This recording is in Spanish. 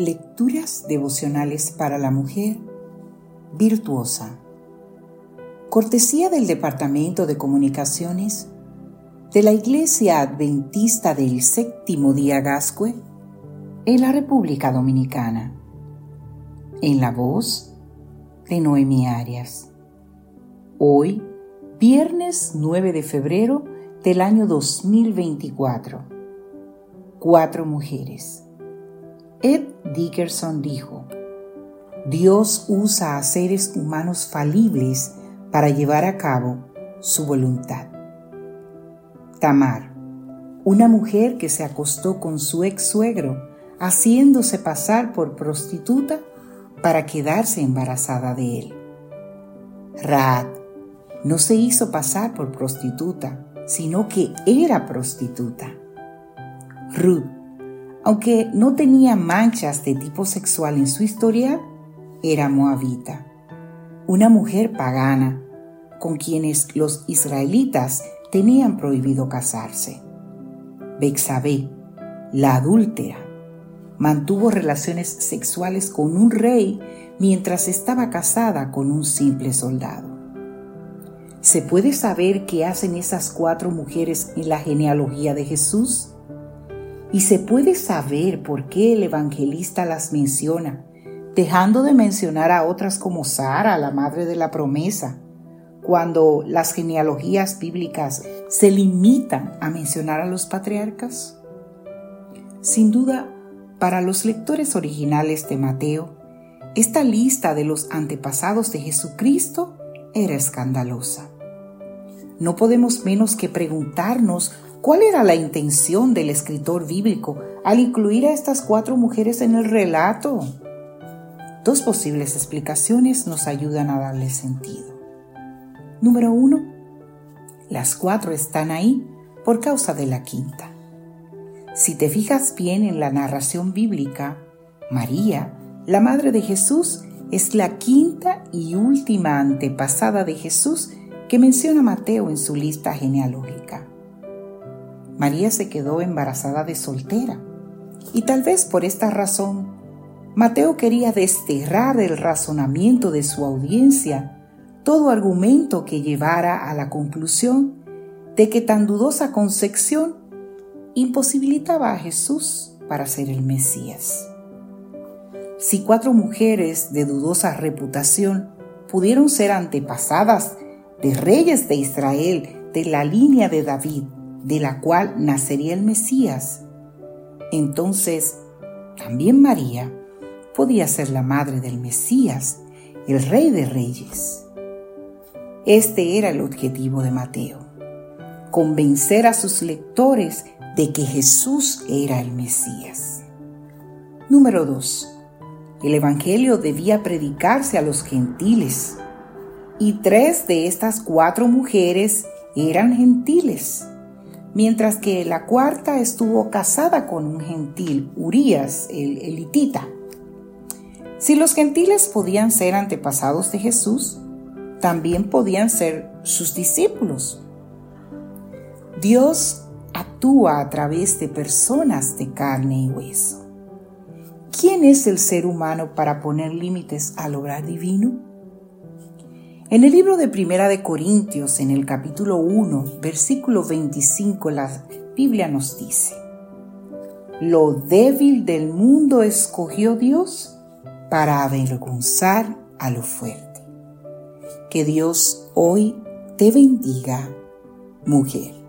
Lecturas devocionales para la mujer virtuosa. Cortesía del Departamento de Comunicaciones de la Iglesia Adventista del Séptimo Día Gascue en la República Dominicana. En la voz de Noemi Arias. Hoy, viernes 9 de febrero del año 2024. Cuatro mujeres. Ed Dickerson dijo, Dios usa a seres humanos falibles para llevar a cabo su voluntad. Tamar, una mujer que se acostó con su ex suegro, haciéndose pasar por prostituta para quedarse embarazada de él. Raad no se hizo pasar por prostituta, sino que era prostituta. Ruth aunque no tenía manchas de tipo sexual en su historia, era moabita, una mujer pagana con quienes los israelitas tenían prohibido casarse. Bexabé, la adúltera, mantuvo relaciones sexuales con un rey mientras estaba casada con un simple soldado. ¿Se puede saber qué hacen esas cuatro mujeres en la genealogía de Jesús? Y se puede saber por qué el evangelista las menciona, dejando de mencionar a otras como Sara, la madre de la promesa, cuando las genealogías bíblicas se limitan a mencionar a los patriarcas? Sin duda, para los lectores originales de Mateo, esta lista de los antepasados de Jesucristo era escandalosa. No podemos menos que preguntarnos ¿Cuál era la intención del escritor bíblico al incluir a estas cuatro mujeres en el relato? Dos posibles explicaciones nos ayudan a darle sentido. Número uno, las cuatro están ahí por causa de la quinta. Si te fijas bien en la narración bíblica, María, la madre de Jesús, es la quinta y última antepasada de Jesús que menciona Mateo en su lista genealógica. María se quedó embarazada de soltera. Y tal vez por esta razón, Mateo quería desterrar el razonamiento de su audiencia, todo argumento que llevara a la conclusión de que tan dudosa concepción imposibilitaba a Jesús para ser el Mesías. Si cuatro mujeres de dudosa reputación pudieron ser antepasadas de reyes de Israel de la línea de David, de la cual nacería el Mesías. Entonces, también María podía ser la madre del Mesías, el rey de reyes. Este era el objetivo de Mateo, convencer a sus lectores de que Jesús era el Mesías. Número 2. El Evangelio debía predicarse a los gentiles, y tres de estas cuatro mujeres eran gentiles mientras que la cuarta estuvo casada con un gentil, Urías, el elitita. Si los gentiles podían ser antepasados de Jesús, también podían ser sus discípulos. Dios actúa a través de personas de carne y hueso. ¿Quién es el ser humano para poner límites al obrar divino? En el libro de Primera de Corintios, en el capítulo 1, versículo 25, la Biblia nos dice, Lo débil del mundo escogió Dios para avergonzar a lo fuerte. Que Dios hoy te bendiga, mujer.